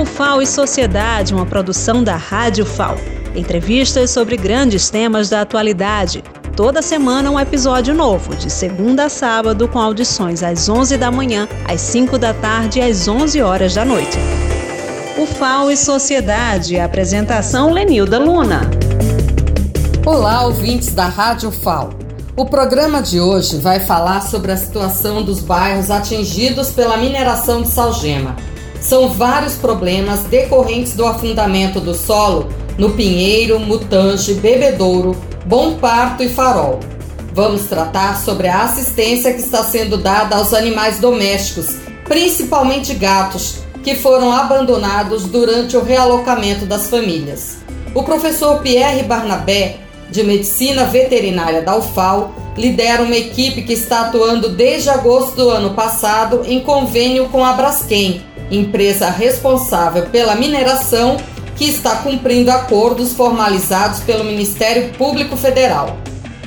O FAO e Sociedade, uma produção da Rádio FAO. Entrevistas sobre grandes temas da atualidade. Toda semana um episódio novo, de segunda a sábado, com audições às 11 da manhã, às 5 da tarde e às 11 horas da noite. O FAO e Sociedade, apresentação Lenilda Luna. Olá, ouvintes da Rádio FAO. O programa de hoje vai falar sobre a situação dos bairros atingidos pela mineração de salgema. São vários problemas decorrentes do afundamento do solo no Pinheiro, Mutange, Bebedouro, Bom Parto e Farol. Vamos tratar sobre a assistência que está sendo dada aos animais domésticos, principalmente gatos, que foram abandonados durante o realocamento das famílias. O professor Pierre Barnabé de Medicina Veterinária da UFAL lidera uma equipe que está atuando desde agosto do ano passado em convênio com a Braskem, empresa responsável pela mineração que está cumprindo acordos formalizados pelo Ministério Público Federal.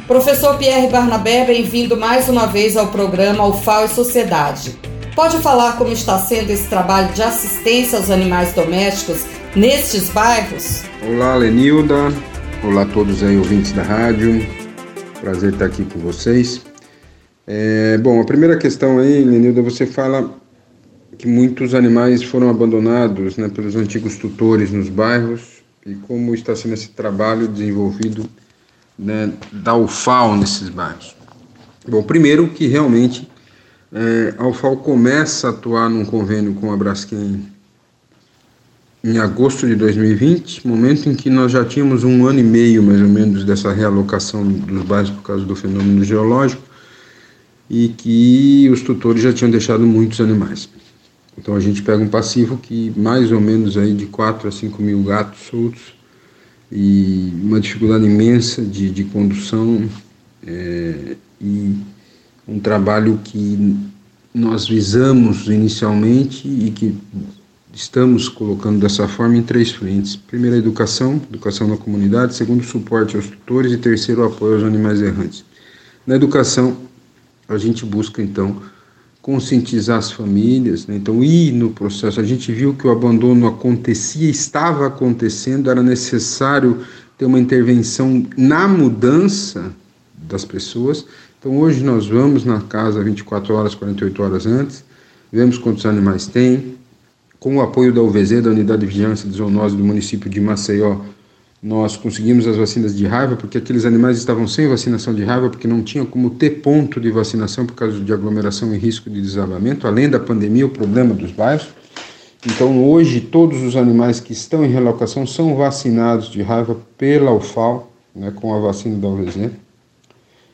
Professor Pierre Barnabé, bem-vindo mais uma vez ao programa UFAL e Sociedade. Pode falar como está sendo esse trabalho de assistência aos animais domésticos nestes bairros? Olá, Lenilda. Olá a todos aí ouvintes da rádio, prazer estar aqui com vocês. É, bom, a primeira questão aí, Lenilda, você fala que muitos animais foram abandonados né, pelos antigos tutores nos bairros e como está sendo esse trabalho desenvolvido né, da UFAO nesses bairros. Bom, primeiro que realmente é, a UFAO começa a atuar num convênio com a Braskem em agosto de 2020, momento em que nós já tínhamos um ano e meio mais ou menos dessa realocação dos bairros por causa do fenômeno geológico e que os tutores já tinham deixado muitos animais. Então a gente pega um passivo que mais ou menos aí de 4 a 5 mil gatos soltos e uma dificuldade imensa de, de condução é, e um trabalho que nós visamos inicialmente e que estamos colocando dessa forma em três frentes. Primeiro, a educação, educação na comunidade. Segundo, suporte aos tutores. E terceiro, apoio aos animais errantes. Na educação, a gente busca, então, conscientizar as famílias, né? então ir no processo. A gente viu que o abandono acontecia, estava acontecendo, era necessário ter uma intervenção na mudança das pessoas. Então hoje nós vamos na casa 24 horas, 48 horas antes, vemos quantos animais tem, com o apoio da UVZ, da Unidade de Vigilância de Zoonose do município de Maceió, nós conseguimos as vacinas de raiva, porque aqueles animais estavam sem vacinação de raiva, porque não tinha como ter ponto de vacinação por causa de aglomeração e risco de desabamento, além da pandemia, o problema dos bairros. Então, hoje, todos os animais que estão em relocação são vacinados de raiva pela UFAL, né, com a vacina da UVZ,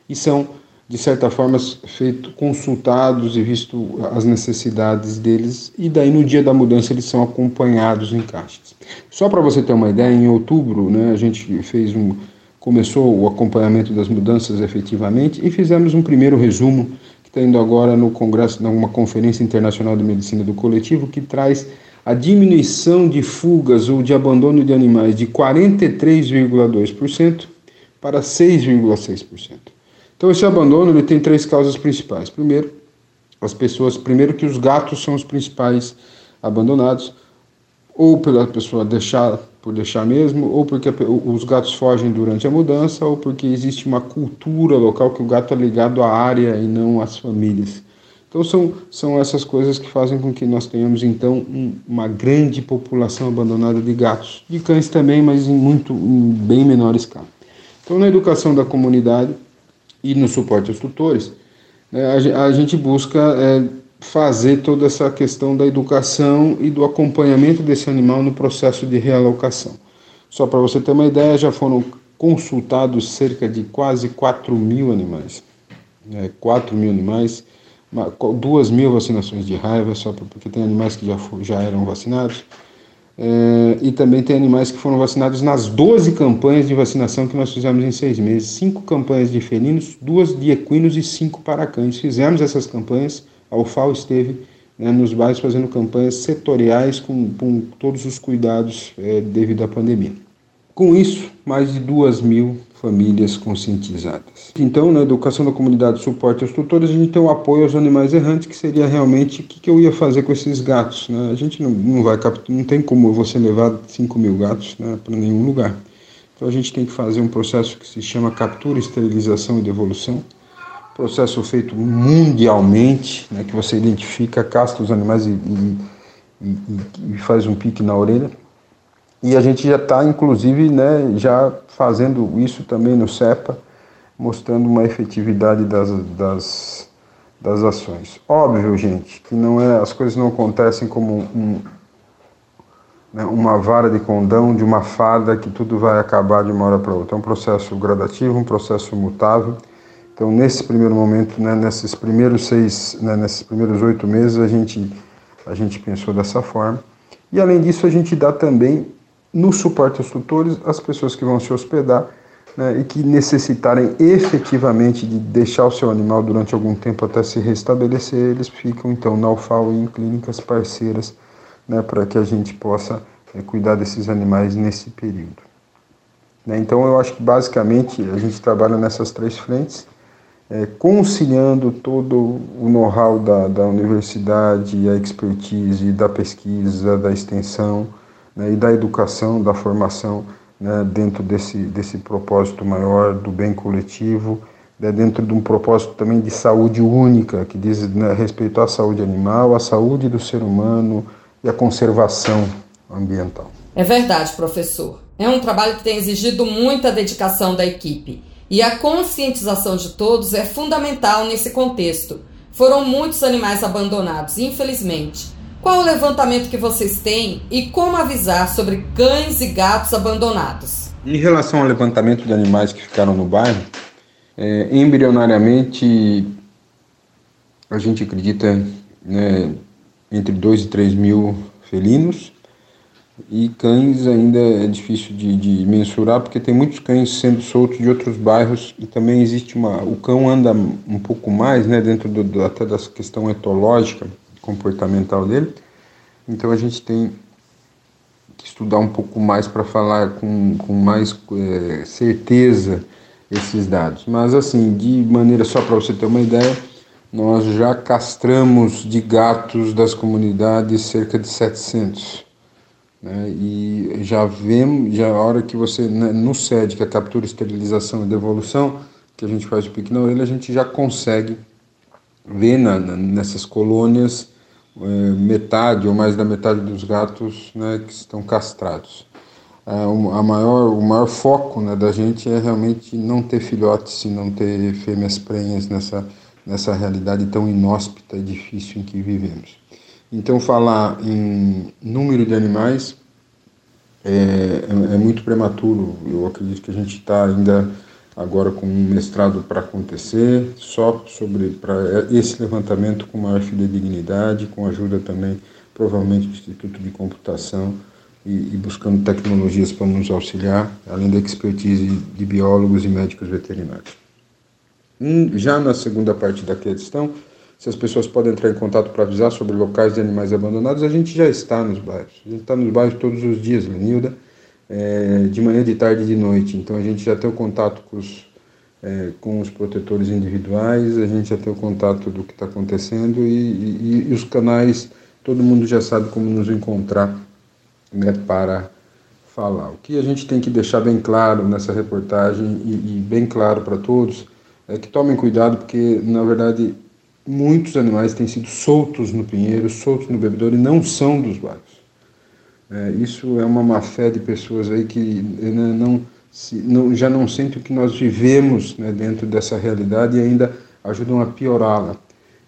e são de certa forma, feito consultados e visto as necessidades deles, e daí no dia da mudança eles são acompanhados em caixas. Só para você ter uma ideia, em outubro né, a gente fez um, começou o acompanhamento das mudanças efetivamente e fizemos um primeiro resumo que está indo agora no congresso, numa conferência internacional de medicina do coletivo, que traz a diminuição de fugas ou de abandono de animais de 43,2% para 6,6%. Então esse abandono ele tem três causas principais. Primeiro, as pessoas, primeiro que os gatos são os principais abandonados, ou pela pessoa deixar por deixar mesmo, ou porque os gatos fogem durante a mudança, ou porque existe uma cultura local que o gato é ligado à área e não às famílias. Então são, são essas coisas que fazem com que nós tenhamos então um, uma grande população abandonada de gatos, de cães também, mas em muito em bem menor escala. Então na educação da comunidade e no suporte aos tutores, né, a, gente busca é, fazer toda essa questão da educação e do acompanhamento desse animal no processo de realocação. Só para você ter uma ideia, já foram consultados cerca de quase 4 mil animais. Né, 4 mil animais, duas mil vacinações de raiva, só porque tem animais que já, já eram vacinados. É, e também tem animais que foram vacinados nas 12 campanhas de vacinação que nós fizemos em seis meses. Cinco campanhas de felinos, duas de equinos e cinco para cães. Fizemos essas campanhas, a UFAO esteve né, nos bairros fazendo campanhas setoriais com, com todos os cuidados é, devido à pandemia. Com isso, mais de duas mil famílias conscientizadas. Então, na educação da comunidade, suporte aos tutores, a gente tem o apoio aos animais errantes, que seria realmente o que, eu ia fazer com esses gatos. Né? A gente não, não vai não tem como você levar 5 mil gatos né, para nenhum lugar. Então a gente tem que fazer um processo que se chama captura, esterilização e devolução, processo feito mundialmente, né, que você identifica, castra os animais e, e, e, e faz um pique na orelha. E a gente já está, inclusive, né, já fazendo isso também no CEPA, mostrando uma efetividade das, das, das ações. Óbvio, gente, que não é, as coisas não acontecem como um, né, uma vara de condão de uma fada que tudo vai acabar de uma hora para outra. É um processo gradativo, um processo mutável. Então, nesse primeiro momento, né, nesses primeiros seis, né, nesses primeiros oito meses, a gente, a gente pensou dessa forma. E, além disso, a gente dá também no suporte aos tutores as pessoas que vão se hospedar né, e que necessitarem efetivamente de deixar o seu animal durante algum tempo até se restabelecer, eles ficam então na UFAO em clínicas parceiras né, para que a gente possa é, cuidar desses animais nesse período. Né, então, eu acho que basicamente a gente trabalha nessas três frentes, é, conciliando todo o know-how da, da universidade, a expertise da pesquisa, da extensão né, e da educação, da formação né, dentro desse, desse propósito maior do bem coletivo, né, dentro de um propósito também de saúde única, que diz né, respeito à saúde animal, à saúde do ser humano, e a conservação ambiental. É verdade, professor. É um trabalho que tem exigido muita dedicação da equipe. E a conscientização de todos é fundamental nesse contexto. Foram muitos animais abandonados, infelizmente. Qual o levantamento que vocês têm e como avisar sobre cães e gatos abandonados? Em relação ao levantamento de animais que ficaram no bairro, é, embrionariamente a gente acredita né, entre 2 e 3 mil felinos. E cães ainda é difícil de, de, mensurar, porque tem muitos cães sendo soltos de outros bairros e também existe uma. O cão anda um pouco mais, né, dentro do, do, até da questão etológica, comportamental dele. Então a gente tem que estudar um pouco mais para falar com, com mais é, certeza esses dados. Mas, assim, de maneira só para você ter uma ideia nós já castramos de gatos das comunidades cerca de 700. Né? E já vemos, já a hora que você, né, no SED, que é captura, esterilização e devolução, que a gente faz o pique na orelha, a gente já consegue na, na, nessas colônias é, metade ou mais da metade dos gatos né, que estão castrados. É, a maior, o maior foco né, da gente é realmente não ter filhotes e não ter fêmeas prenhas nessa nessa realidade tão inóspita e difícil em que vivemos. Então, falar em número de animais é, é, é muito prematuro. Eu acredito que a gente está ainda agora com um mestrado para acontecer, só sobre para esse levantamento com maior fidedignidade, com ajuda também, provavelmente, do Instituto de Computação e, e buscando tecnologias para nos auxiliar, além da expertise de biólogos e médicos veterinários. Já na segunda parte da questão, se as pessoas podem entrar em contato para avisar sobre locais de animais abandonados, a gente já está nos bairros. A gente está nos bairros todos os dias, Lenilda, é, de manhã, de tarde e de noite. Então a gente já tem o contato com os, é, com os protetores individuais, a gente já tem o contato do que está acontecendo e, e, e, os canais, todo mundo já sabe como nos encontrar né, para falar. O que a gente tem que deixar bem claro nessa reportagem e, e bem claro para todos é que tomem cuidado, porque na verdade muitos animais têm sido soltos no pinheiro, soltos no bebedouro e não são dos bairros. É, isso é uma má fé de pessoas aí que né, não, se, não, já não sentem o que nós vivemos né, dentro dessa realidade e ainda ajudam a piorá-la.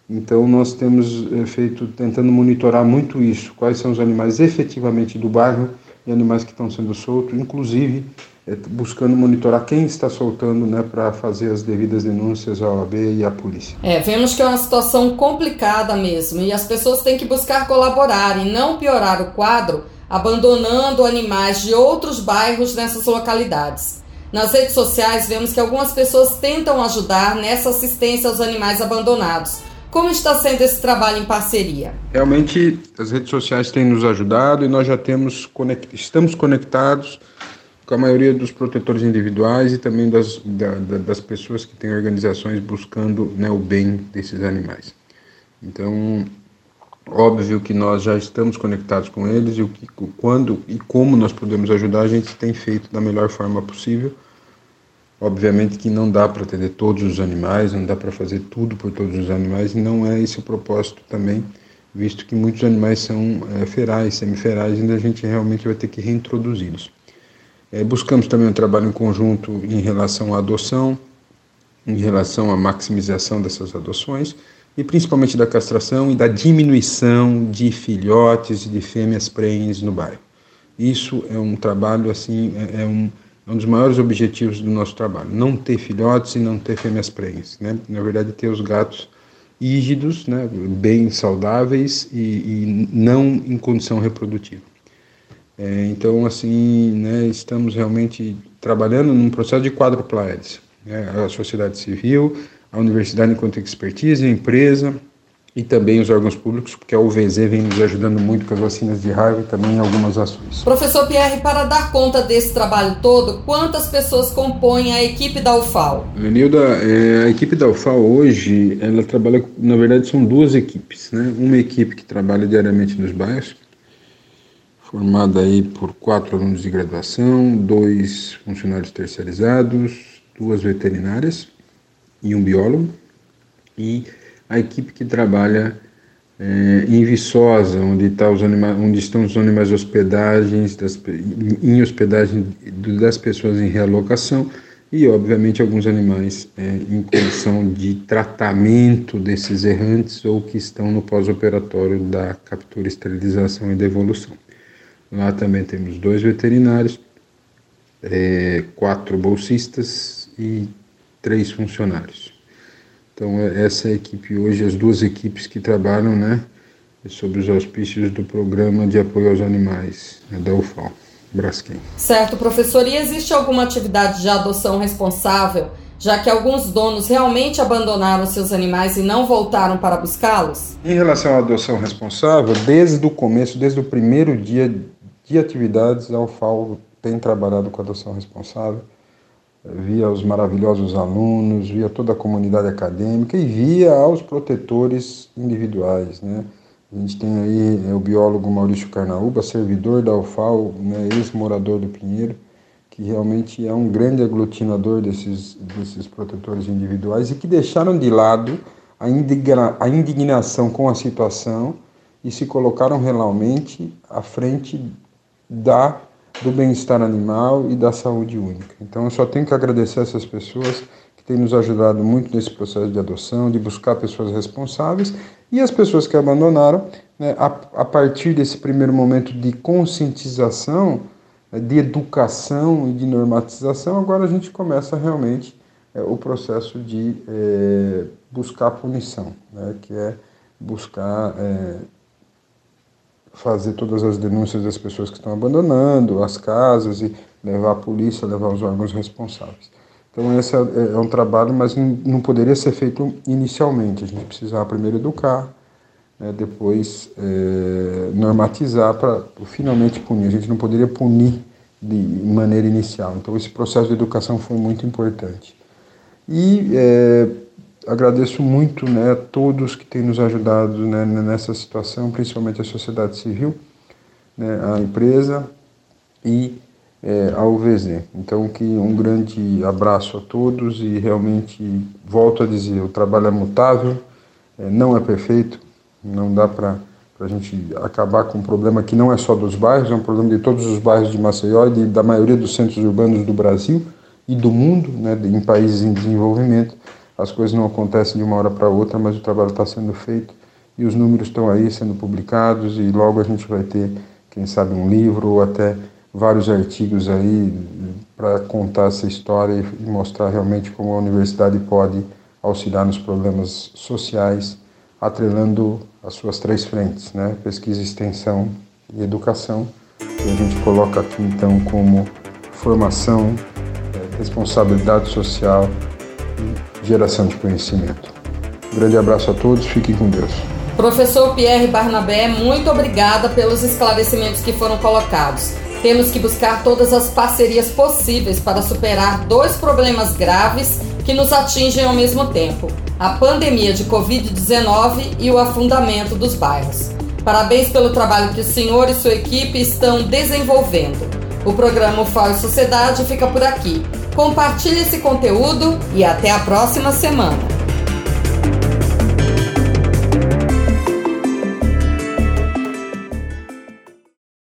Então nós temos é, feito tentando monitorar muito isso, quais são os animais efetivamente do bairro e animais que estão sendo soltos, inclusive é, buscando monitorar quem está soltando né, para fazer as devidas denúncias à OAB e à polícia. É, vemos que é uma situação complicada mesmo e as pessoas têm que buscar colaborar e não piorar o quadro abandonando animais de outros bairros nessas localidades. Nas redes sociais vemos que algumas pessoas tentam ajudar nessa assistência aos animais abandonados. Como está sendo esse trabalho em parceria? Realmente as redes sociais têm nos ajudado e nós já temos estamos conectados com a maioria dos protetores individuais e também das, da, das pessoas que têm organizações buscando né, o bem desses animais. Então, óbvio que nós já estamos conectados com eles e o que, quando e como nós podemos ajudar, a gente tem feito da melhor forma possível. Obviamente que não dá para atender todos os animais, não dá para fazer tudo por todos os animais, e não é esse o propósito também, visto que muitos animais são é, ferais, semiferais, e a gente realmente vai ter que reintroduzi-los. É, buscamos também um trabalho em conjunto em relação à adoção, em relação à maximização dessas adoções, e principalmente da castração e da diminuição de filhotes e de fêmeas prenhes no bairro. Isso é um trabalho assim, é, é um é um dos maiores objetivos do nosso trabalho, não ter filhotes e não ter fêmeas prenhes, né? Na verdade, ter os gatos ígidos, né, bem saudáveis e, e não em condição reprodutiva. É, então, assim, né, estamos realmente trabalhando num processo de quádrupla hélice. Né? A sociedade civil, a universidade enquanto expertise, a empresa, e também os órgãos públicos, porque a UVZ vem nos ajudando muito com as vacinas de raiva e também em algumas ações. Professor Pierre, para dar conta desse trabalho todo, quantas pessoas compõem a equipe da UFAL? Lenilda, é, a equipe da UFAL hoje, ela trabalha, na verdade são duas equipes, né? Uma equipe que trabalha diariamente nos bairros, formada aí por quatro alunos de graduação, dois funcionários terceirizados, duas veterinárias e um biólogo, e a equipe que trabalha é, em Viçosa, onde, tá os animais, onde estão os animais hospedagens, das, em hospedagem das pessoas em realocação e, obviamente, alguns animais é, em condição de tratamento desses errantes ou que estão no pós-operatório da captura, esterilização e devolução. Lá também temos dois veterinários, é, quatro bolsistas e três funcionários. Então, é, essa é a equipe hoje, as duas equipes que trabalham, né, sob os auspícios do Programa de Apoio aos Animais, né, da UFAL, Braskem. Certo, professor. E existe alguma atividade de adoção responsável, já que alguns donos realmente abandonaram seus animais e não voltaram para buscá-los? Em relação à adoção responsável, desde o começo, desde o primeiro dia de atividades, a UFAL tem trabalhado com adoção responsável via os maravilhosos alunos, via toda a comunidade acadêmica e via aos protetores individuais. Né? A gente tem aí é, o biólogo Maurício Carnaúba, servidor da UFAL, né, ex-morador do Pinheiro, que realmente é um grande aglutinador desses, desses protetores individuais e que deixaram de lado a, indigna, a indignação com a situação e se colocaram realmente à frente da do bem-estar animal e da saúde única. Então eu só tenho que agradecer essas pessoas que têm nos ajudado muito nesse processo de adoção, de buscar pessoas responsáveis e as pessoas que abandonaram, né, a, a, partir desse primeiro momento de conscientização, né, de educação e de normatização, agora a gente começa realmente é, o processo de é, buscar punição, né, que é buscar é, fazer todas as denúncias das pessoas que estão abandonando as casas e levar a polícia, levar os órgãos responsáveis. Então esse é, é um trabalho, mas não poderia ser feito inicialmente. A gente precisava primeiro educar, né, depois é, normatizar para finalmente punir. A gente não poderia punir de maneira inicial. Então esse processo de educação foi muito importante. E é, agradeço muito né, a todos que têm nos ajudado né, nessa situação, principalmente a sociedade civil, né, a empresa e é, a UVZ. Então, que um grande abraço a todos e realmente volto a dizer, o trabalho é mutável, é, não é perfeito, não dá para a gente acabar com um problema que não é só dos bairros, é um problema de todos os bairros de Maceió e de, da maioria dos centros urbanos do Brasil e do mundo, né, em países em desenvolvimento as coisas não acontecem de uma hora para outra, mas o trabalho está sendo feito e os números estão aí sendo publicados e logo a gente vai ter, quem sabe, um livro ou até vários artigos aí para contar essa história e mostrar realmente como a universidade pode auxiliar nos problemas sociais, atrelando as suas três frentes, né? pesquisa, extensão e educação. E a gente coloca aqui então como formação, eh, responsabilidade social geração de conhecimento. Um grande abraço a todos, fiquem com Deus. Professor Pierre Barnabé, muito obrigada pelos esclarecimentos que foram colocados. Temos que buscar todas as parcerias possíveis para superar dois problemas graves que nos atingem ao mesmo tempo: a pandemia de Covid-19 e o afundamento dos bairros. Parabéns pelo trabalho que o senhor e sua equipe estão desenvolvendo. O programa FAO e Sociedade fica por aqui. Compartilhe esse conteúdo e até a próxima semana.